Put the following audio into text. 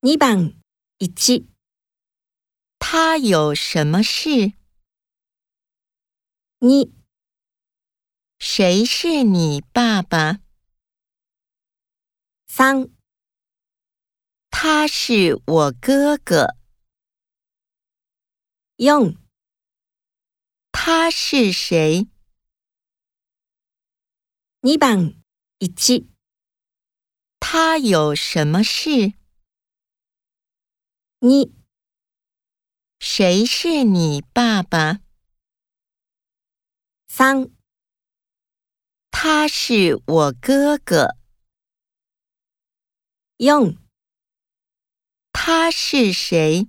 2番1他有什么事？2谁是你爸爸？三他是我哥哥。用他是谁？2番1他有什么事？2谁是你爸爸？三他是我哥哥。用他是谁？